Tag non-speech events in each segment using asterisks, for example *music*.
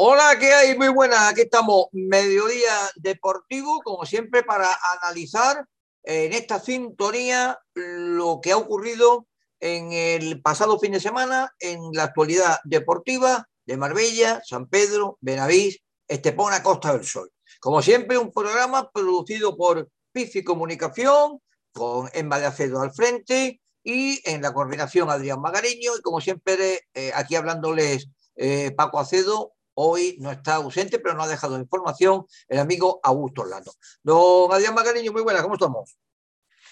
Hola, ¿qué hay? Muy buenas. Aquí estamos, Mediodía Deportivo, como siempre, para analizar en esta sintonía lo que ha ocurrido en el pasado fin de semana en la actualidad deportiva de Marbella, San Pedro, Benavís, Estepona, Costa del Sol. Como siempre, un programa producido por Pifi Comunicación, con Emma de Acedo al frente y en la coordinación Adrián Magariño y como siempre eh, aquí hablándoles eh, Paco Acedo, hoy no está ausente, pero no ha dejado información el amigo Augusto Orlando. Don Adrián Magariño, muy buenas, ¿cómo estamos?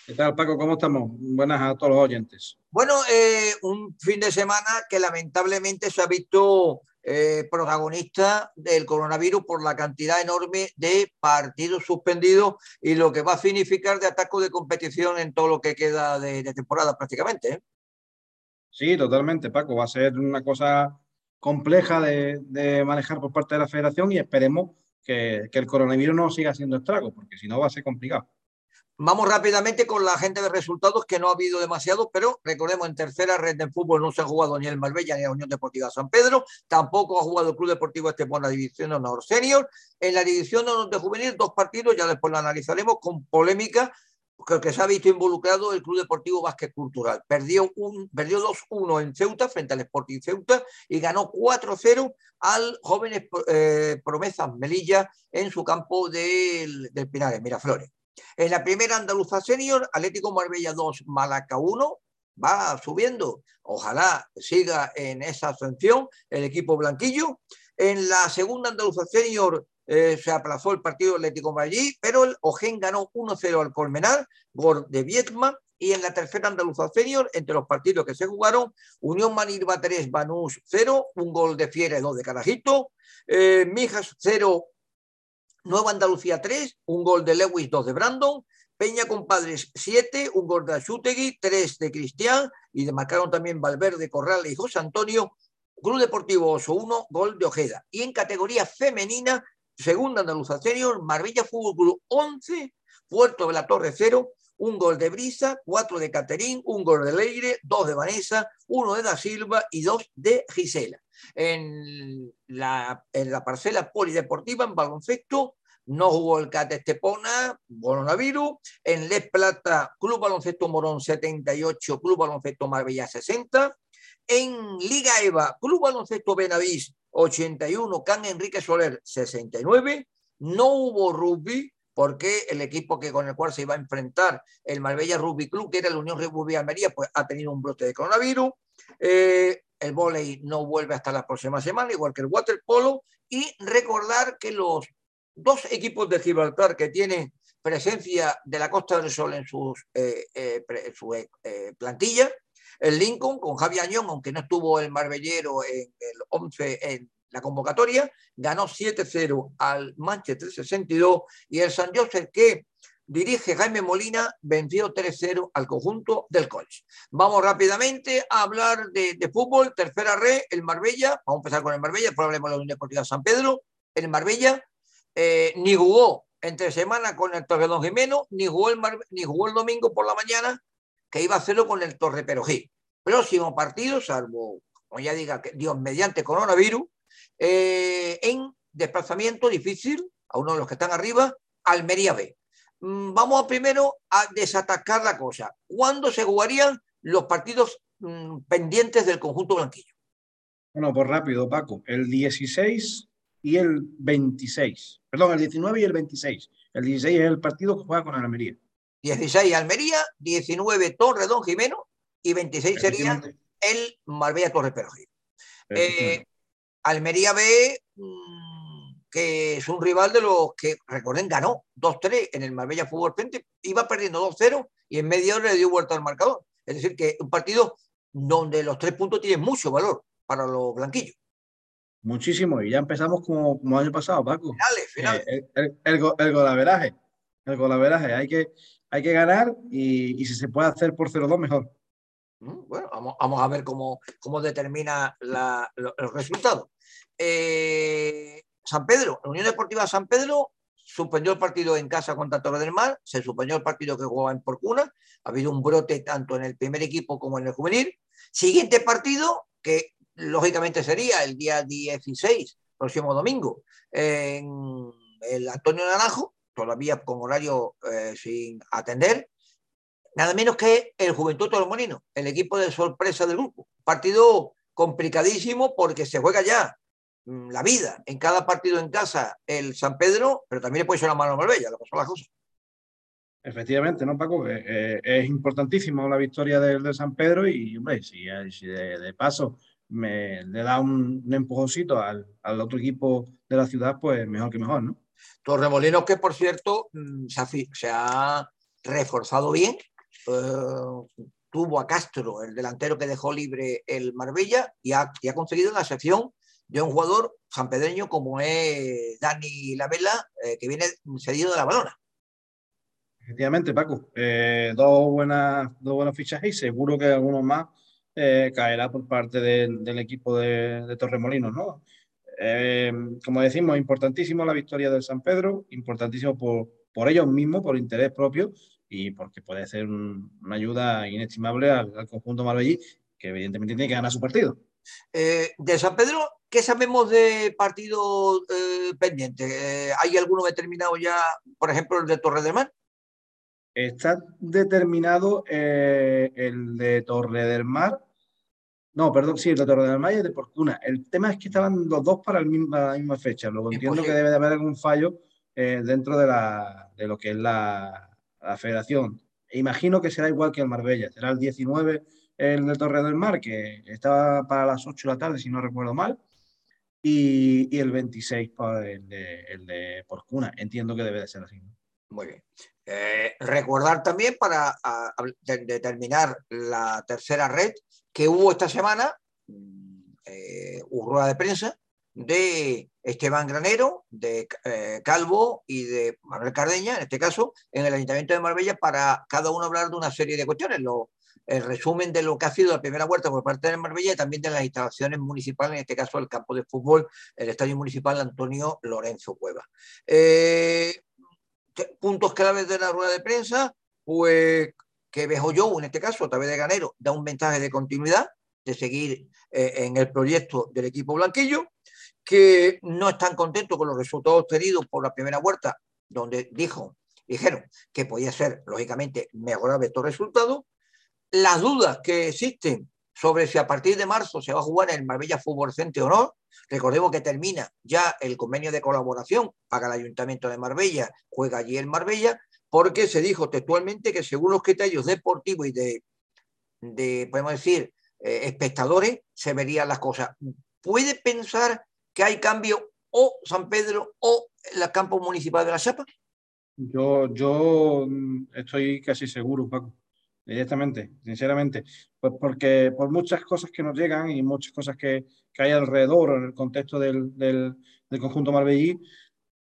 ¿Qué tal, Paco? ¿Cómo estamos? Buenas a todos los oyentes. Bueno, eh, un fin de semana que lamentablemente se ha visto eh, protagonista del coronavirus por la cantidad enorme de partidos suspendidos y lo que va a significar de ataque de competición en todo lo que queda de, temporada prácticamente. ¿eh? Sí, totalmente, Paco. Va a ser una cosa compleja de, manejar por parte de la federación y esperemos que, el coronavirus no siga haciendo estragos, porque si no va a ser complicado. Vamos rápidamente con la gente de resultados, que no ha habido demasiado, pero recordemos, en tercera red de fútbol no se ha jugado ni el Marbella ni la Unión Deportiva San Pedro, tampoco ha jugado el Club Deportivo Estepona División de Honor Senior. En la División de Honor de Juvenil, dos partidos, ya después lo analizaremos, con polémica, porque se ha visto involucrado el Club Deportivo Vázquez Cultural. Perdió, perdió 2-1 en Ceuta frente al Sporting Ceuta y ganó 4-0 al Jóvenes eh, Promesas Melilla en su campo del, del Pinar, en Miraflores. En la primera andaluza senior, Atlético Marbella 2, Malaca 1, va subiendo. Ojalá siga en esa ascensión el equipo blanquillo. En la segunda andaluza senior eh, se aplazó el partido Atlético Madrid, pero el Ojen ganó 1-0 al Colmenar, gol de Vietma. Y en la tercera andaluza senior, entre los partidos que se jugaron, Unión Manirva 3, Banús 0, un gol de y dos de Carajito, eh, Mijas 0, Nueva Andalucía 3, un gol de Lewis, 2 de Brandon. Peña Compadres 7, un gol de Achutegui, 3 de Cristian y de marcaron también Valverde, Corral y José Antonio. Club Deportivo Oso 1, gol de Ojeda. Y en categoría femenina, segunda Andaluza Senior, Marbella Fútbol Club 11, Puerto de la Torre 0, un gol de Brisa, cuatro de Caterín, un gol de Leire, dos de Vanessa, uno de Da Silva y dos de Gisela. En la, parcela polideportiva, en baloncesto, no jugó el CAT Estepona, coronavirus. En Les Plata, Club Baloncesto Morón 78, Club Baloncesto Marbella 60. En Liga EVA, Club Baloncesto Benavís 81, Can Enrique Soler 69. No hubo rugby, porque el equipo que con el cual se iba a enfrentar el Marbella Rugby Club, que era la Unión Rugby Almería, pues ha tenido un brote de coronavirus. Eh, el vóley no vuelve hasta la próxima semana, igual que el waterpolo. Y recordar que los dos equipos de Gibraltar que tienen presencia de la Costa del Sol en eh, eh, su plantilla, el Lincoln con Javi Añón, aunque no estuvo el Marbellero en el 11 en la convocatoria, ganó 7-0 al Manchester 62 y el San Joseph que dirige Jaime Molina venció 3-0 al conjunto del College. Vamos rápidamente a hablar de, fútbol, tercera red, el Marbella, vamos a empezar con el Marbella, de la Unión Deportiva San Pedro, el Marbella eh, ni jugó entre semana con el Torredón Jimeno, ni jugó, el ni jugó el domingo por la mañana, que iba a hacerlo con el Torre Perojí. Próximo partido, salvo, como ya diga, que Dios mediante coronavirus, eh, en desplazamiento difícil a uno de los que están arriba, Almería B. Mm, vamos primero a desatacar la cosa. ¿Cuándo se jugarían los partidos mm, pendientes del conjunto blanquillo? Bueno, pues rápido, Paco. El 16 y el 26. Perdón, el 19 y el 26. El 16 es el partido que juega con Almería. 16 Almería, 19 Torre Don Jimeno y 26 sería el Marbella Torre Perojil. Almería B, mm, que es un rival de los que, recuerden, ganó 2-3 en el Marbella Fútbol Frente, iba perdiendo 2-0 y en media hora le dio vuelta al marcador. Es decir, que un partido donde los tres puntos tienen mucho valor para los blanquillos. Muchísimo, y ya empezamos como, como año pasado, Paco. Finales, finales. Eh, el, el, el, golaveraje, el golaveraje, hay que, hay que ganar y, si se puede hacer por 0-2, mejor. Mm, bueno, vamos, a ver cómo, cómo determina la, el resultado. Eh, San Pedro, Unión Deportiva San Pedro suspendió el partido en casa contra Torre del Mar, se suspendió el partido que jugaba en Porcuna, ha habido un brote tanto en el primer equipo como en el juvenil. Siguiente partido, que lógicamente sería el día 16 próximo domingo en el Antonio Naranjo, todavía con horario eh, sin atender, nada menos que el Juventud Torremolino, el equipo de sorpresa del grupo. Partido complicadísimo porque se juega ya mm, la vida en cada partido en casa el San Pedro, pero también le puede ser una mano a Marbella, lo que son las cosas. Efectivamente, ¿no, Paco? Eh, eh, es importantísimo la victoria del, San Pedro y, hombre, si, de, paso me le da un, empujoncito al, otro equipo de la ciudad, pues mejor que mejor, ¿no? Torremolinos que, por cierto, mm, se ha, reforzado bien. Eh, tuvo a Castro, el delantero que dejó libre el Marbella, y ha, y ha conseguido la sección de un jugador sanpedreño como es Dani Lavela, que viene cedido de la balona. Efectivamente, Paco. Eh, dos, buenas, dos buenos fichajes y seguro que algunos más eh, caerá por parte del, equipo de, Torremolinos, ¿no? Eh, como decimos, importantísimo la victoria del San Pedro, importantísimo por, por ellos mismos, por interés propio y porque puede ser una ayuda inestimable al, conjunto marbellí, que evidentemente tiene que ganar su partido. de San Pedro, ¿qué sabemos de partido pendiente? ¿Hay alguno determinado ya, por ejemplo, el de Torre del Mar? Está determinado eh, el de Torre del Mar. No, perdón, sí, el de Torre del Mar y el de Porcuna. El tema es que estaban los dos para, la misma fecha. Luego entiendo que debe de haber algún fallo eh, dentro de, la, de, lo que es la, federación. imagino que será igual que el Marbella. Será el 19 el de Torre del Mar, que estaba para las 8 de la tarde, si no recuerdo mal. Y, el 26 para el de, el de Porcuna. Entiendo que debe de ser así. Muy bien. Eh, recordar también para determinar la tercera red que hubo esta semana, mm, eh, rueda de prensa de Esteban Granero, de eh, Calvo y de Manuel Cardeña, en este caso, en el Ayuntamiento de Marbella, para cada uno hablar de una serie de cuestiones. Lo, el resumen de lo que ha sido la primera vuelta por parte de Marbella y también de las instalaciones municipales, en este caso el campo de fútbol, el Estadio Municipal Antonio Lorenzo Cueva. Eh, puntos claves de la rueda de prensa, pues que yo en este caso, a través de Ganero, da un mensaje de continuidad, de seguir eh, en el proyecto del equipo blanquillo, que no están contentos con los resultados obtenidos por la primera vuelta, donde dijo, dijeron que podía ser, lógicamente, mejorable estos resultados. Las dudas que existen sobre si a partir de marzo se va a jugar en el Marbella Fútbol Center o no. Recordemos que termina ya el convenio de colaboración, paga el Ayuntamiento de Marbella, juega allí en Marbella, porque se dijo textualmente que según los criterios deportivos y de, de podemos decir, eh, espectadores, se verían las cosas. ¿Puede pensar que hay cambio o San Pedro o el campo municipal de la Chapa? Yo, yo estoy casi seguro, Paco directamente, sinceramente, pues porque por muchas cosas que nos llegan y muchas cosas que, que hay alrededor en el contexto del, del, conjunto marbellí,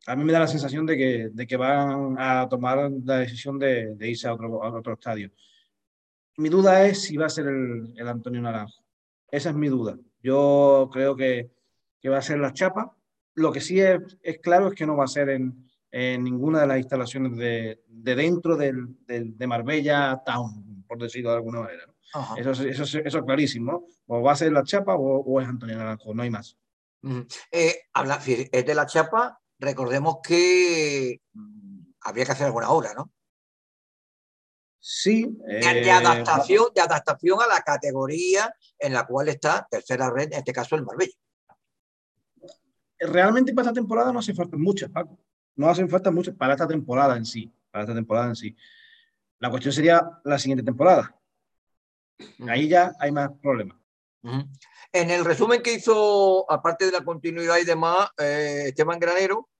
a mí me da la sensación de que, de que van a tomar la decisión de, de irse a otro, a otro, estadio. Mi duda es si va a ser el, el, Antonio Naranjo. Esa es mi duda. Yo creo que, que va a ser la chapa. Lo que sí es, es, claro es que no va a ser en, en ninguna de las instalaciones de, de dentro del, del, de Marbella Town, por decirlo de alguna manera. Eso, eso, eso, es clarísimo. O va a ser la chapa o, es Antonio Naranjo, no hay más. Eh, habla, es de la chapa, recordemos que mm, había que hacer alguna obra, ¿no? Sí. De, eh, adaptación, de adaptación a la categoría en la cual está tercera red, en este caso el Marbella. Realmente para esta temporada no hace falta muchas, Paco. No hacen falta muchas para esta temporada en sí. Para esta temporada en sí. La cuestión sería la siguiente temporada. Ahí ya hay más problemas. En el resumen que hizo, aparte de la continuidad y demás, eh, Esteban Granero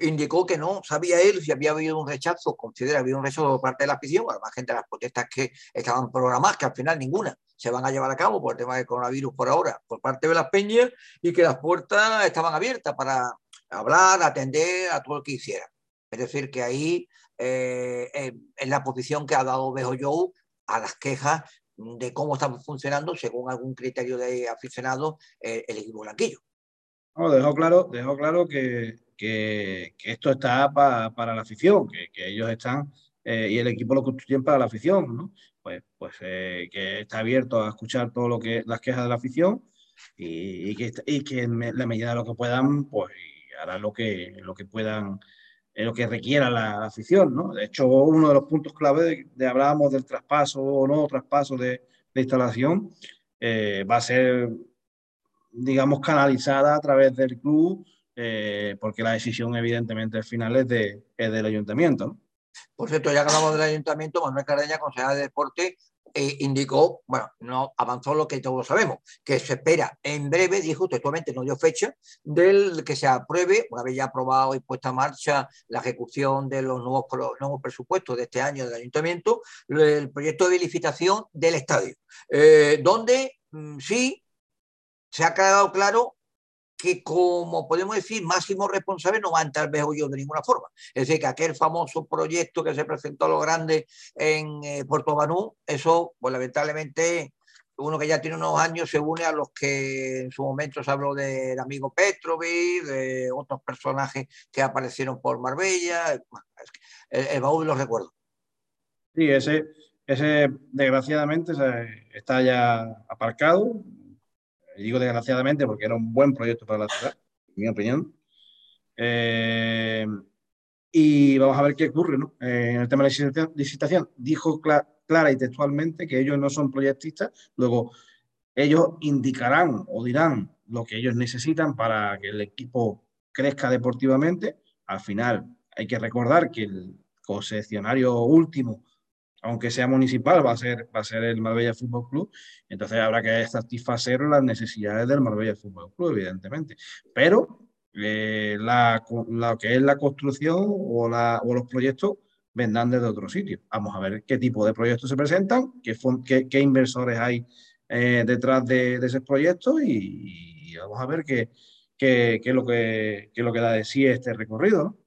indicó que no sabía él si había habido un rechazo, considera habido un rechazo por parte de la afición, además gente de las protestas que estaban programadas, que al final ninguna se van a llevar a cabo por el tema del coronavirus por ahora, por parte de las peñas, y que las puertas estaban abiertas para hablar, atender a todo lo que hiciera. Es decir, que ahí eh, en la posición que ha dado Bejo Joe a las quejas de cómo estamos funcionando según algún criterio de aficionado eh, el equipo blanquillo. No, dejó claro, dejó claro que, que, esto está para la afición, que, que ellos están eh, y el equipo lo construyen para la afición, ¿no? Pues, pues que está abierto a escuchar todo lo que las quejas de la afición y, que, y que en la medida de lo que puedan, pues hará lo que, lo que puedan, eh, lo que requiera la, afición, ¿no? De hecho, uno de los puntos clave de, hablábamos del traspaso o no traspaso de, de instalación, eh, va a ser, digamos, canalizada a través del club, eh, porque la decisión evidentemente al final es, de, es del ayuntamiento, ¿no? Por cierto, ya hablamos del ayuntamiento, Manuel Cardeña, concejal de deporte, eh, indicó, bueno, no avanzó lo que todos sabemos, que se espera en breve, dijo textualmente, no dio fecha, del que se apruebe, una vez ya aprobado y puesta en marcha la ejecución de los nuevos, nuevos presupuestos de este año del ayuntamiento, el proyecto de licitación del estadio, eh, donde mm, sí se ha quedado claro que como podemos decir, máximo responsable no va a entrar yo de ninguna forma. Es decir, que aquel famoso proyecto que se presentó a lo grande en eh, Puerto Banú, eso, pues lamentablemente, uno que ya tiene unos años se une a los que en su momento se habló del amigo Petrovic, de otros personajes que aparecieron por Marbella, el, el baúl de los recuerdos. Sí, ese, ese desgraciadamente está ya aparcado, digo desgraciadamente porque era un buen proyecto para la ciudad, en mi opinión. Eh, y vamos a ver qué ocurre ¿no? Eh, en el tema de la licitación. Dijo clara y textualmente que ellos no son proyectistas, luego ellos indicarán o dirán lo que ellos necesitan para que el equipo crezca deportivamente. Al final hay que recordar que el concesionario último aunque sea municipal, va a ser, va a ser el Marbella Fútbol Club. Entonces habrá que satisfacer las necesidades del Marbella Fútbol Club, evidentemente. Pero eh, la, lo que es la construcción o, los proyectos vendrán desde otro sitio. Vamos a ver qué tipo de proyectos se presentan, qué, inversores hay eh, detrás de, de, esos proyectos y, vamos a ver qué, es lo que, es lo que da de sí este recorrido.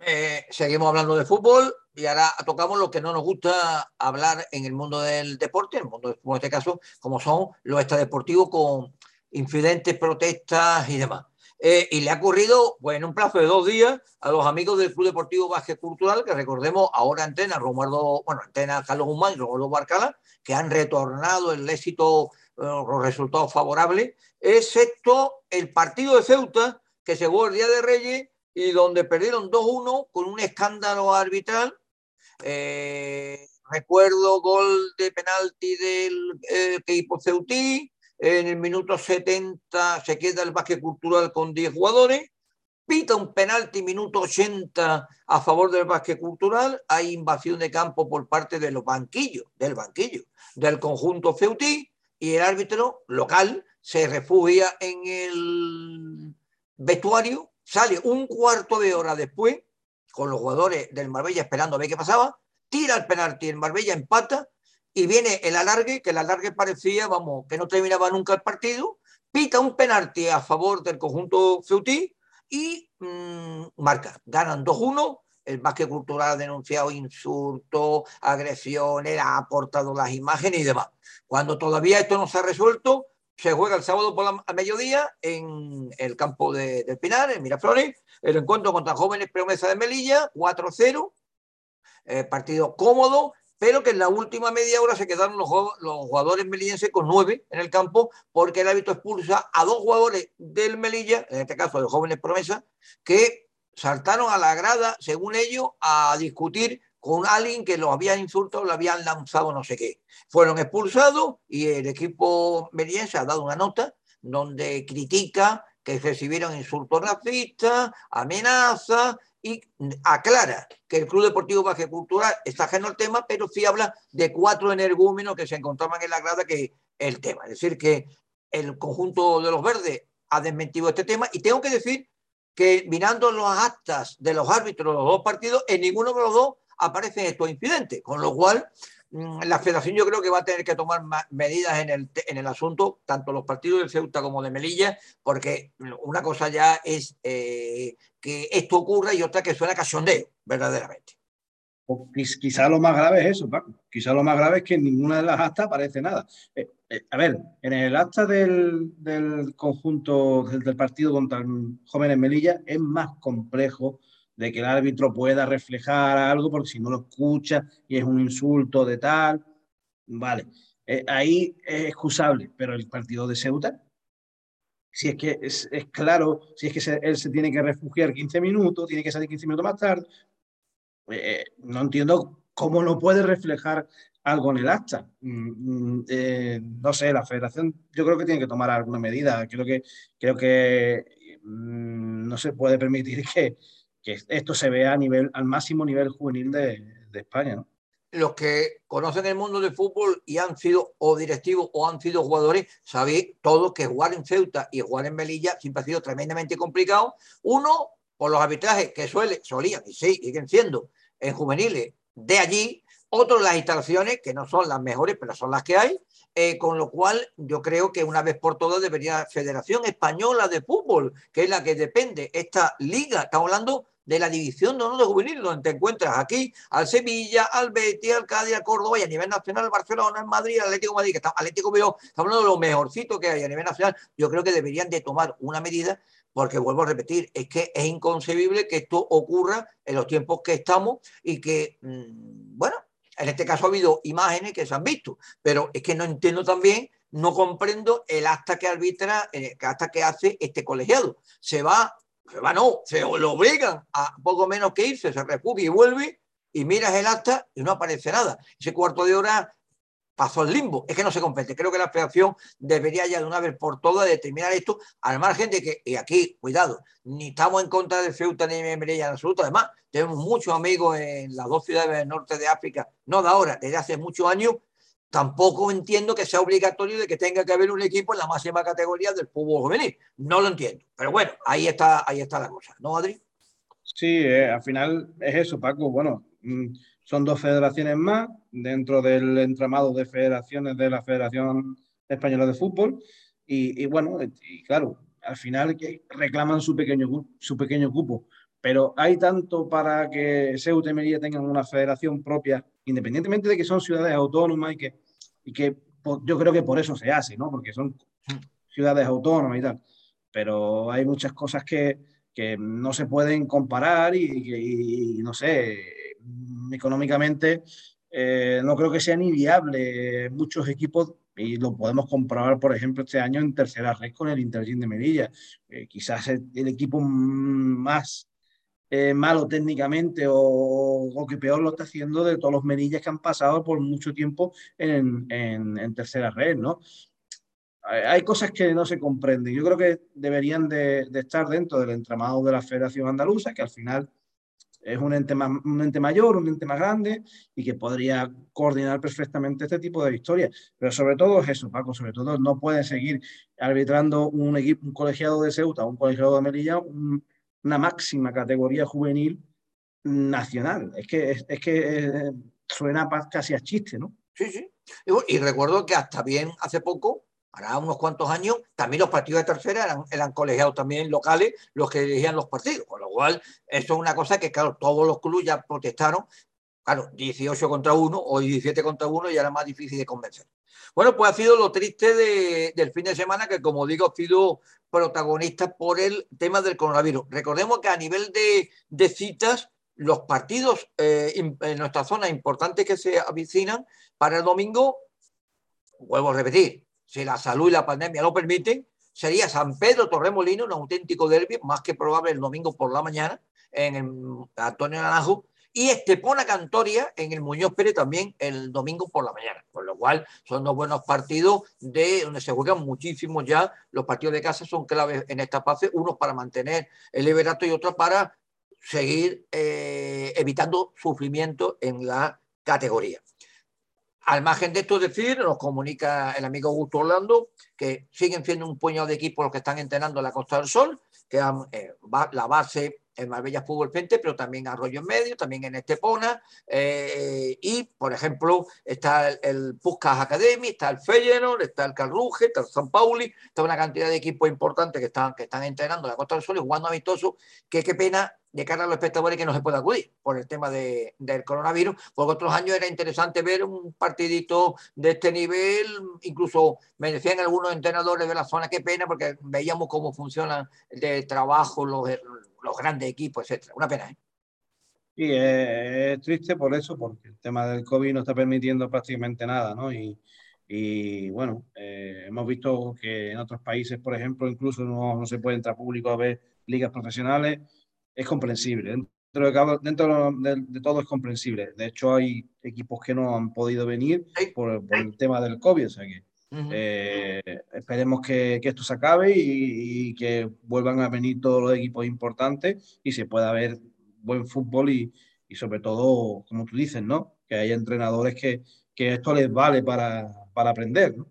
Eh, seguimos hablando de fútbol y ahora tocamos lo que no nos gusta hablar en el mundo del deporte, en el mundo en este caso, como son los extradeportivos con incidentes, protestas y demás. Eh, y le ha ocurrido, pues, en un plazo de dos días a los amigos del Club Deportivo Vázquez Cultural, que recordemos ahora Antena, Romualdo, bueno, Antena Carlos Guzmán y Romualdo Barcala, que han retornado el éxito, eh, los resultados favorables, excepto el partido de Ceuta, que se jugó el Día de Reyes y donde perdieron 2-1 con un escándalo arbitral eh, recuerdo gol de penalti del eh, equipo Ceutí. En el minuto 70 se queda el básquet cultural con 10 jugadores. Pita un penalti minuto 80 a favor del básquet cultural. Hay invasión de campo por parte de los banquillos, del banquillo, del conjunto Ceutí. Y el árbitro local se refugia en el vestuario. Sale un cuarto de hora después con los jugadores del Marbella esperando a ver qué pasaba, tira el penalti, el Marbella empata y viene el alargue, que el alargue parecía, vamos, que no terminaba nunca el partido, pita un penalti a favor del conjunto Ceutí y mmm, marca, ganan 2-1, el básquet cultural ha denunciado insultos, agresiones, ha aportado las imágenes y demás. Cuando todavía esto no se ha resuelto, se juega el sábado por la, a mediodía en el campo de, del Pinar, en Miraflores, el encuentro contra Jóvenes Promesa de Melilla, 4-0, eh, partido cómodo, pero que en la última media hora se quedaron los, los jugadores melillenses con nueve en el campo porque el hábito expulsa a dos jugadores del Melilla, en este caso de Jóvenes Promesa, que saltaron a la grada, según ellos, a discutir con alguien que los había insultado, lo habían lanzado no sé qué. Fueron expulsados y el equipo melillense ha dado una nota donde critica que recibieron insultos racistas, amenazas y aclara que el Club Deportivo Baje Cultural está ajeno al tema, pero sí habla de cuatro energúmenos que se encontraban en la grada que el tema. Es decir, que el conjunto de los verdes ha desmentido este tema y tengo que decir que mirando las actas de los árbitros de los dos partidos, en ninguno de los dos aparecen estos incidentes, con lo cual Mm, la federación yo creo que va a tener que tomar medidas en el, en el asunto, tanto los partidos de Ceuta como de Melilla, porque una cosa ya es eh, que esto ocurra y otra que suena cachondeo, verdaderamente. Quizá lo más grave es eso, Paco. Quizá lo más grave es que en ninguna de las actas aparece nada. Eh, eh, a ver, en el acta del, del conjunto del, partido contra Jóvenes Melilla es más complejo de que el árbitro pueda reflejar algo, porque si no lo escucha y es un insulto de tal, vale. eh, ahí es excusable, pero el partido de Ceuta, si es que es, claro, si es que él se tiene que refugiar 15 minutos, tiene que salir 15 minutos más tarde, eh, no entiendo cómo no puede reflejar algo en el acta. Mm, mm, eh, no sé, la federación yo creo que tiene que tomar alguna medida. Creo que, creo que mm, no se puede permitir *laughs* que, que, esto se vea a nivel, al máximo nivel juvenil de, de España. los que conocen el mundo del fútbol y han sido o directivos o han sido jugadores, sabéis todos que jugar en Ceuta y jugar en Melilla siempre ha sido tremendamente complicado. Uno, por los arbitrajes que suele, solían y sí, siguen siendo en juveniles de allí. Otro, las instalaciones, que no son las mejores, pero son las que hay. Eh, con lo cual, yo creo que una vez por todas debería Federación Española de Fútbol, que es la que depende esta liga, estamos hablando de la división de de juvenil, donde te encuentras aquí al Sevilla, al Betis, al Cádiz, al Córdoba y a nivel nacional al Barcelona, al Madrid, al Atlético Madrid, que está Atlético Bilbao, estamos hablando de lo mejorcito que hay a nivel nacional. Yo creo que deberían de tomar una medida porque vuelvo a repetir, es que es inconcebible que esto ocurra en los tiempos que estamos y que, mm, bueno, en este caso ha habido imágenes que se han visto, pero es que no entiendo también, no comprendo el acta que arbitra, el eh, acta que hace este colegiado. Se va se va, no, se lo obligan a poco menos que irse, se refugia y vuelve y miras el acta y no aparece nada. Ese cuarto de hora pasó al limbo. Es que no se compete. Creo que la federación debería ya de una vez por todas determinar esto, al margen de que, y aquí, cuidado, ni estamos en contra de Ceuta ni de Melilla en absoluto. Además, tenemos muchos amigos en las dos ciudades del norte de África, no de ahora, desde hace muchos años, Tampoco entiendo que sea obligatorio de que tenga que haber un equipo en la máxima categoría del fútbol juvenil. No lo entiendo. Pero bueno, ahí está, ahí está la cosa. ¿No, Adri? Sí, eh, al final es eso, Paco. Bueno, mm, son dos federaciones más dentro del entramado de federaciones de la Federación Española de Fútbol. Y, bueno, y claro, al final reclaman su pequeño, su pequeño cupo. Pero hay tanto para que Ceuta y Melilla tengan una federación propia independientemente de que son ciudades autónomas y que, y que yo creo que por eso se hace, ¿no? Porque son ciudades autónomas y tal. Pero hay muchas cosas que, que no se pueden comparar y, no sé, económicamente eh, no creo que sea ni viable. Muchos equipos, y lo podemos comprobar, por ejemplo, este año en tercera red con el Intergym de Melilla. Eh, quizás el, equipo más eh, malo técnicamente o, que peor lo está haciendo de todos los menillas que han pasado por mucho tiempo en, en, tercera red, ¿no? Hay cosas que no se comprenden. Yo creo que deberían de, estar dentro del entramado de la Federación Andaluza, que al final es un ente, un ente mayor, un ente más grande y que podría coordinar perfectamente este tipo de historias. Pero sobre todo es eso, Paco, sobre todo no puede seguir arbitrando un equipo, un colegiado de Ceuta, un colegiado de Melilla, un, una máxima categoría juvenil nacional. Es que, es, que eh, suena casi a chiste, ¿no? Sí, sí. Y, recuerdo que hasta bien hace poco, para unos cuantos años, también los partidos de tercera eran, eran colegiados también locales los que dirigían los partidos. Con lo cual, eso es una cosa que, claro, todos los clubes ya protestaron. Claro, 18 contra 1 o 17 contra 1 ya era más difícil de convencer. Bueno, pues ha sido lo triste del fin de semana, que como digo, ha sido protagonista por el tema del coronavirus. Recordemos que a nivel de, citas, los partidos eh, en nuestra zona importantes que se avicinan para el domingo, vuelvo a repetir, si la salud y la pandemia lo permiten, sería San Pedro Torremolino, un auténtico derbi, más que probable el domingo por la mañana, en el Antonio Naranjo, y Estepona Cantoria en el Muñoz Pérez también el domingo por la mañana. Con lo cual son dos buenos partidos de donde se juegan muchísimo ya. Los partidos de casa son claves en esta fase, unos para mantener el liberato y otros para seguir eh, evitando sufrimiento en la categoría. Al margen de esto, decir, nos comunica el amigo Augusto Orlando que siguen siendo un puñado de equipos los que están entrenando en la Costa del Sol, que eh, la base en Marbella Fútbol Frente, pero también Arroyo en Medio, también en Estepona, eh, y por ejemplo está el, el Academy, está el Feyenoord, está el Carruge, está el San Pauli, está una cantidad de equipos importantes que están, que están entrenando en la Costa del Sol y jugando amistoso, que qué pena de cara a los espectadores que no se puede acudir por el tema de, del coronavirus, porque otros años era interesante ver un partidito de este nivel, incluso me decían algunos entrenadores de la zona, qué pena, porque veíamos cómo funcionan de trabajo los, los grandes equipos, etcétera. Una pena, ¿eh? Sí, es, triste por eso, porque el tema del COVID no está permitiendo prácticamente nada, ¿no? Y, Y bueno, eh, hemos visto que en otros países, por ejemplo, incluso no, no, se puede entrar público a ver ligas profesionales. Es comprensible. Dentro, de, dentro de, todo es comprensible. De hecho, hay equipos que no han podido venir por, por el tema del COVID. O sea que eh, esperemos que, que, esto se acabe y, y, que vuelvan a venir todos los equipos importantes y se pueda ver buen fútbol y, y sobre todo, como tú dices, ¿no? Que hay entrenadores que, que esto les vale para, para aprender. ¿no?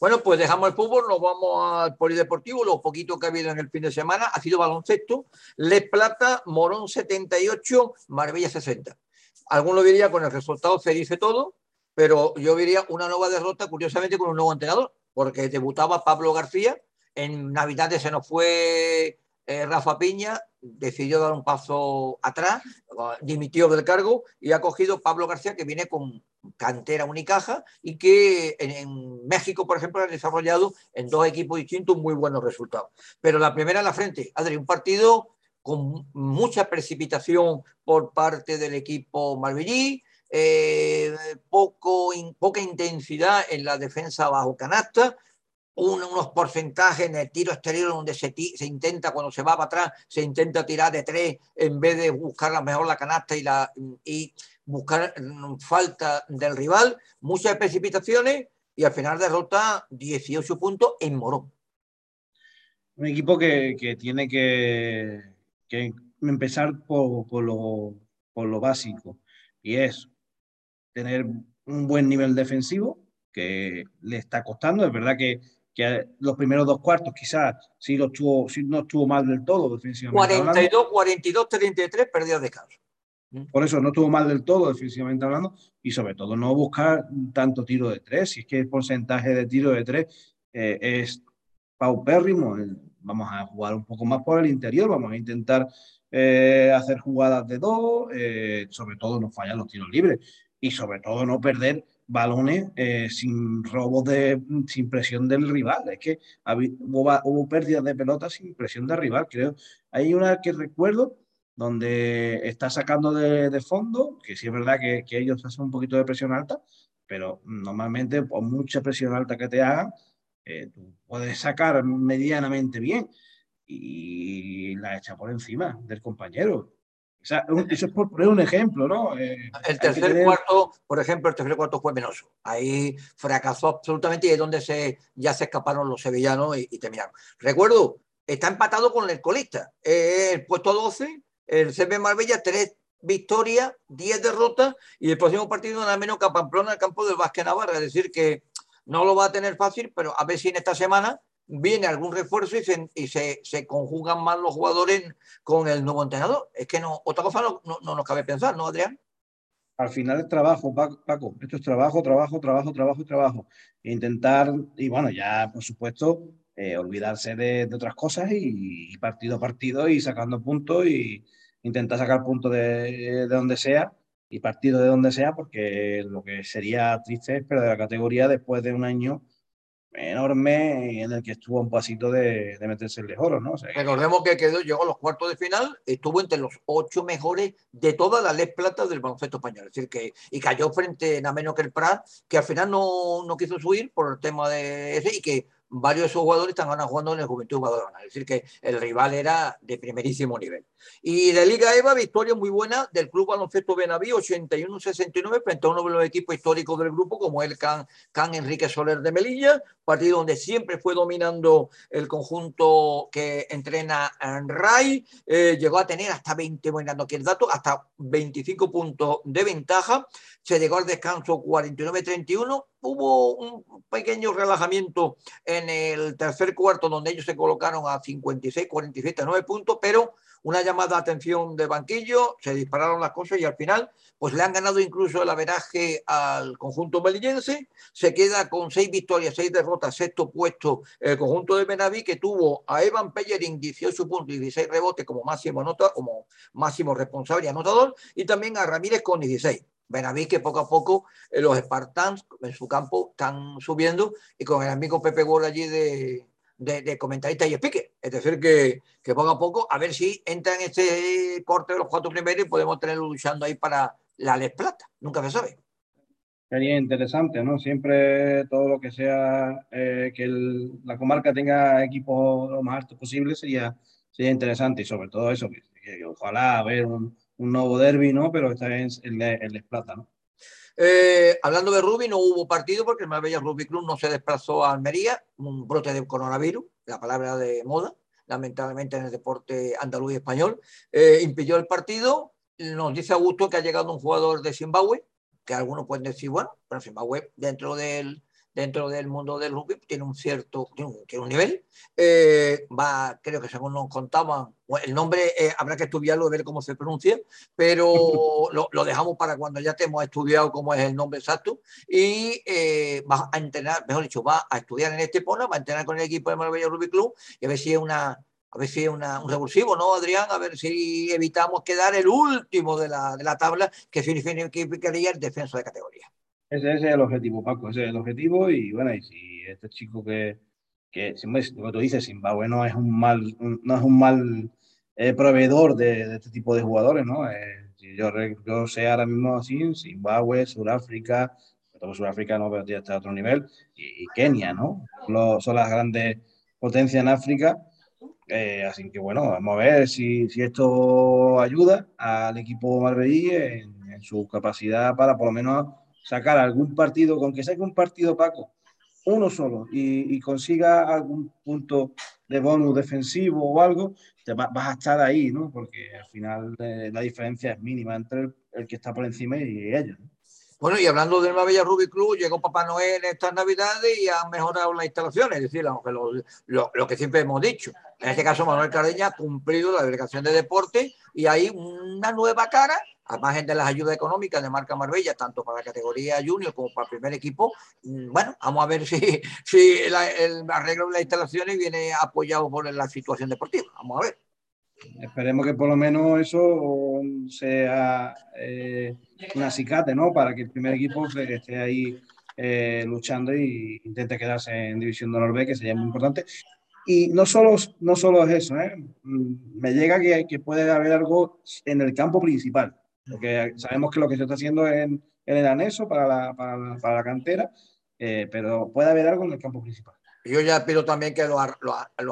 Bueno, pues dejamos el fútbol, nos vamos al polideportivo, lo poquito que ha habido en el fin de semana ha sido baloncesto, Les Plata, Morón 78, Marbella 60. Alguno diría con el resultado se dice todo, pero yo diría una nueva derrota, curiosamente, con un nuevo entrenador, porque debutaba Pablo García, en Navidades se nos fue eh, Rafa Piña decidió dar un paso atrás, dimitió del cargo y ha cogido Pablo García, que viene con cantera Unicaja y que en, México, por ejemplo, ha desarrollado en dos equipos distintos muy buenos resultados. Pero la primera en la frente, Adri, un partido con mucha precipitación por parte del equipo Marbellí, eh, poco, poca intensidad en la defensa bajo canasta, unos porcentajes en el tiro exterior donde se, se, intenta, cuando se va para atrás, se intenta tirar de tres en vez de buscar la mejor la canasta y, la, y buscar mm, falta del rival, muchas precipitaciones y al final derrota 18 puntos en Morón. Un equipo que, que tiene que, que, empezar por, por, lo, por lo básico y es tener un buen nivel defensivo que le está costando. Es verdad que que los primeros dos cuartos quizás sí, lo estuvo, sí no estuvo mal del todo defensivamente 42, 42, 33 pérdidas de caso. Mm. Por eso no estuvo mal del todo defensivamente hablando y sobre todo no buscar tanto tiro de tres. Si es que el porcentaje de tiro de tres eh, es paupérrimo, vamos a jugar un poco más por el interior, vamos a intentar eh, hacer jugadas de dos, eh, sobre todo no fallar los tiros libres y sobre todo no perder balones eh, sin robos de, sin presión del rival. Es que hubo, hubo pérdidas de pelotas sin presión del rival, creo. Hay una que recuerdo donde está sacando de, de fondo, que sí es verdad que, que, ellos hacen un poquito de presión alta, pero normalmente por mucha presión alta que te hagan, eh, puedes sacar medianamente bien y la echa por encima del compañero. O sea, eso es por poner un ejemplo, ¿no? Eh, el tercer cuarto, por ejemplo, el tercer cuarto fue menoso. Ahí fracasó absolutamente y es donde se, ya se escaparon los sevillanos y, y terminaron. Recuerdo, está empatado con el colista. Eh, el puesto 12, el CB Marbella, tres victorias, 10 derrotas y el próximo partido nada menos que a Pamplona, el campo del Vázquez Navarra. Es decir, que no lo va a tener fácil, pero a ver si en esta semana viene algún refuerzo y, se, y se, se, conjugan más los jugadores con el nuevo entrenador. Es que no, otra cosa no, no, no nos cabe pensar, ¿no, Adrián? Al final es trabajo, Paco. Esto es trabajo, trabajo, trabajo, trabajo trabajo. Intentar, y bueno, ya por supuesto, eh, olvidarse de, otras cosas y, y, partido a partido y sacando puntos y intentar sacar puntos de, de donde sea y partido de donde sea, porque lo que sería triste es perder la categoría después de un año enorme en el que estuvo un pasito de, de meterse el oro, ¿no? O sea, Recordemos que quedó, llegó a los cuartos de final, estuvo entre los ocho mejores de todas las Les Plata del baloncesto español. Es decir, que y cayó frente a menos que el Prat, que al final no, no quiso subir por el tema de ese y que varios de esos jugadores están ahora jugando en el Juventud Badalona. Es decir, que el rival era de primerísimo nivel. Y de Liga EVA, victoria muy buena del Club Baloncesto Benaví, 81-69, frente a uno de los equipos históricos del grupo, como el Can, Can Enrique Soler de Melilla, partido donde siempre fue dominando el conjunto que entrena en RAI. Eh, llegó a tener hasta 20, bueno, aquí el dato, hasta 25 puntos de ventaja. Se llegó al descanso 49-31 hubo un pequeño relajamiento en el tercer cuarto donde ellos se colocaron a 56, 47, 9 puntos, pero una llamada de atención de banquillo, se dispararon las cosas y al final pues le han ganado incluso el averaje al conjunto melillense, se queda con seis victorias, seis derrotas, sexto puesto el conjunto de Benaví que tuvo a Evan Pellerin 18 puntos y 16 rebotes como máximo anota, como máximo responsable y anotador y también a Ramírez con 16. Benaví que poco a poco eh, los Spartans en su campo están subiendo y con el amigo Pepe Ward allí de, de, de, comentarista y speaker. Es decir, que, que, poco a poco a ver si entra en este corte de los cuatro primeros y podemos tenerlo luchando ahí para la Les Plata. Nunca se sabe. sería interesante, ¿no? Siempre todo lo que sea eh, que la comarca tenga equipos lo más alto posible sería, sería interesante y sobre todo eso, que, ojalá ver un, un, nuevo derby, ¿no? Pero esta vez el, el. Eh, hablando de Rugby, no hubo partido porque el Marbella Rugby Club no se desplazó a Almería, un brote de coronavirus, la palabra de moda, lamentablemente en el deporte andaluz y español, eh, impidió el partido. Nos dice Augusto que ha llegado un jugador de Zimbabue, que algunos pueden decir, bueno, pero Zimbabue dentro del, dentro del mundo del rugby tiene un cierto tiene un, nivel. Eh, va, creo que según nos contaban, el nombre eh, habrá que estudiarlo y ver cómo se pronuncia, pero *laughs* lo, lo, dejamos para cuando ya te hemos estudiado cómo es el nombre exacto. Y eh, va a entrenar, mejor dicho, va a estudiar en este polo, va a entrenar con el equipo de Marbella Rugby Club y a ver si es una a ver si es un revulsivo, ¿no, Adrián? A ver si evitamos quedar el último de la, de la tabla, que significaría el descenso de categoría. Ese, es el objetivo, Paco, ese es el objetivo. Y bueno, y si este chico que, que que tú dices, Zimbabue no es un mal, no es un mal eh, proveedor de, este tipo de jugadores, ¿no? Eh, yo, yo sé ahora mismo así, Zimbabue, Sudáfrica, todo Sudáfrica no, pero ya está a otro nivel, y, Kenia, ¿no? son las grandes potencias en África eh, así que bueno, vamos a ver si, si esto ayuda al equipo marbellí en, su capacidad para por lo menos sacar algún partido, con que saque un partido Paco, uno solo, y, consiga algún punto de bonus defensivo o algo, te vas a estar ahí, ¿no? Porque al final eh, la diferencia es mínima entre el, que está por encima y ellos. Bueno, y hablando del Marbella Rugby Club, llegó Papá Noel estas Navidades y han mejorado las instalaciones, es decir, lo, lo, lo, que siempre hemos dicho. En este caso, Manuel Cardeña ha cumplido la delegación de deporte y hay una nueva cara, a margen de las ayudas económicas de marca Marbella, tanto para la categoría junior como para el primer equipo. Bueno, vamos a ver *laughs* si, si el arreglo de las instalaciones viene apoyado por la situación deportiva. Vamos a ver. Esperemos que por lo menos eso sea eh, un acicate, ¿no? Para que el primer equipo esté ahí eh, luchando y intente quedarse en División de Honor que sería muy importante. Y no solo, no solo es eso, ¿eh? Mm, me llega que, que puede haber algo en el campo principal, porque sabemos que lo que se está haciendo en, en el anexo para la, para la, para la cantera, eh, pero puede haber algo en el campo principal. Yo ya pido también que los,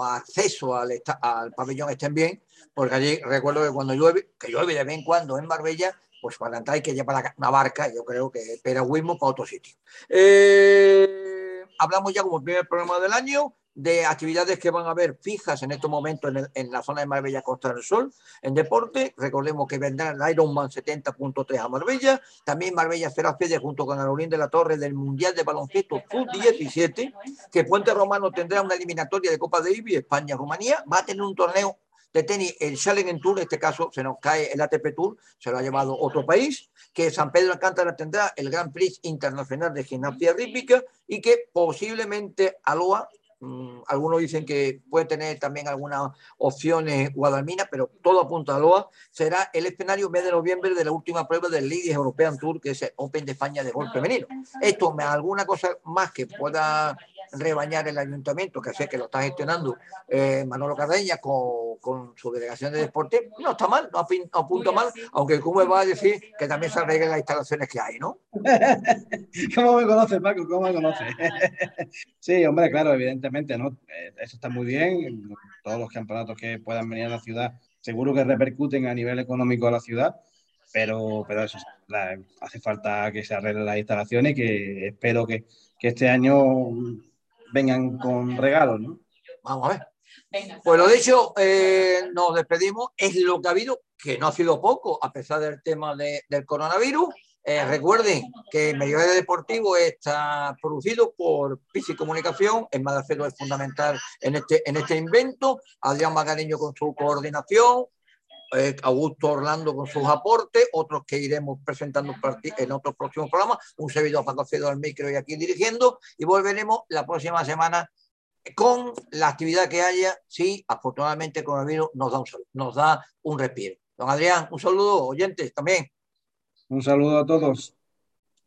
accesos al, al, pabellón estén bien, porque allí recuerdo que cuando llueve, que llueve de vez en cuando en Marbella, pues para entrar hay que llevar una barca, yo creo que espera Wismo para otro sitio. Eh, hablamos ya como primer programa del año de actividades que van a haber fijas en estos momentos en, la zona de Marbella Costa del Sol. En deporte, recordemos que vendrá el Ironman 70.3 a Marbella. También Marbella será sede junto con Aurelín de la Torre del Mundial de Baloncesto Sub-17, que Puente Romano tendrá una eliminatoria de Copa Davis, España-Rumanía. Va a tener un torneo de tenis, el Challenger Tour, en este caso se nos cae el ATP Tour, se lo ha llevado otro país, que San Pedro Alcántara tendrá el Grand Prix Internacional de Gimnasia Rítmica y que posiblemente Aloha Mm, algunos dicen que puede tener también algunas opciones Guadalmina, pero todo apunta a Loa. Será el escenario mes de noviembre de la última prueba del Ladies European Tour, que es el Open de España de golf femenino. Esto, alguna cosa más que pueda rebañar el ayuntamiento, que sé que lo está gestionando eh, Manolo Cardeña con, con, su delegación de deporte, no está mal, no apunta mal, aunque como va a decir que también se arreglen las instalaciones que hay, ¿no? *laughs* ¿Cómo me conoces, Paco? ¿Cómo me conoces? *laughs* sí, hombre, claro, evidentemente, ¿no? Eh, eso está muy bien, todos los campeonatos que puedan venir a la ciudad seguro que repercuten a nivel económico a la ciudad, pero, pero eso, hace falta que se arreglen las instalaciones y que espero que, que este año vengan con regalos, ¿no? Vamos a ver. Pues lo dicho, eh, nos despedimos. Es lo que ha habido, que no ha sido poco, a pesar del tema del coronavirus. Eh, recuerden que el medio deportivo está producido por Pisi Comunicación. El Madacero es fundamental en este, en este invento. Adrián Magariño con su coordinación. Eh, Augusto Orlando con sus aportes, otros que iremos presentando en otros próximos programas, un servidor Paco Cedo al micro y aquí dirigiendo, y volveremos la próxima semana con la actividad que haya, si afortunadamente el coronavirus nos da un, nos da un respiro. Don Adrián, un saludo, oyentes también. Un saludo a todos.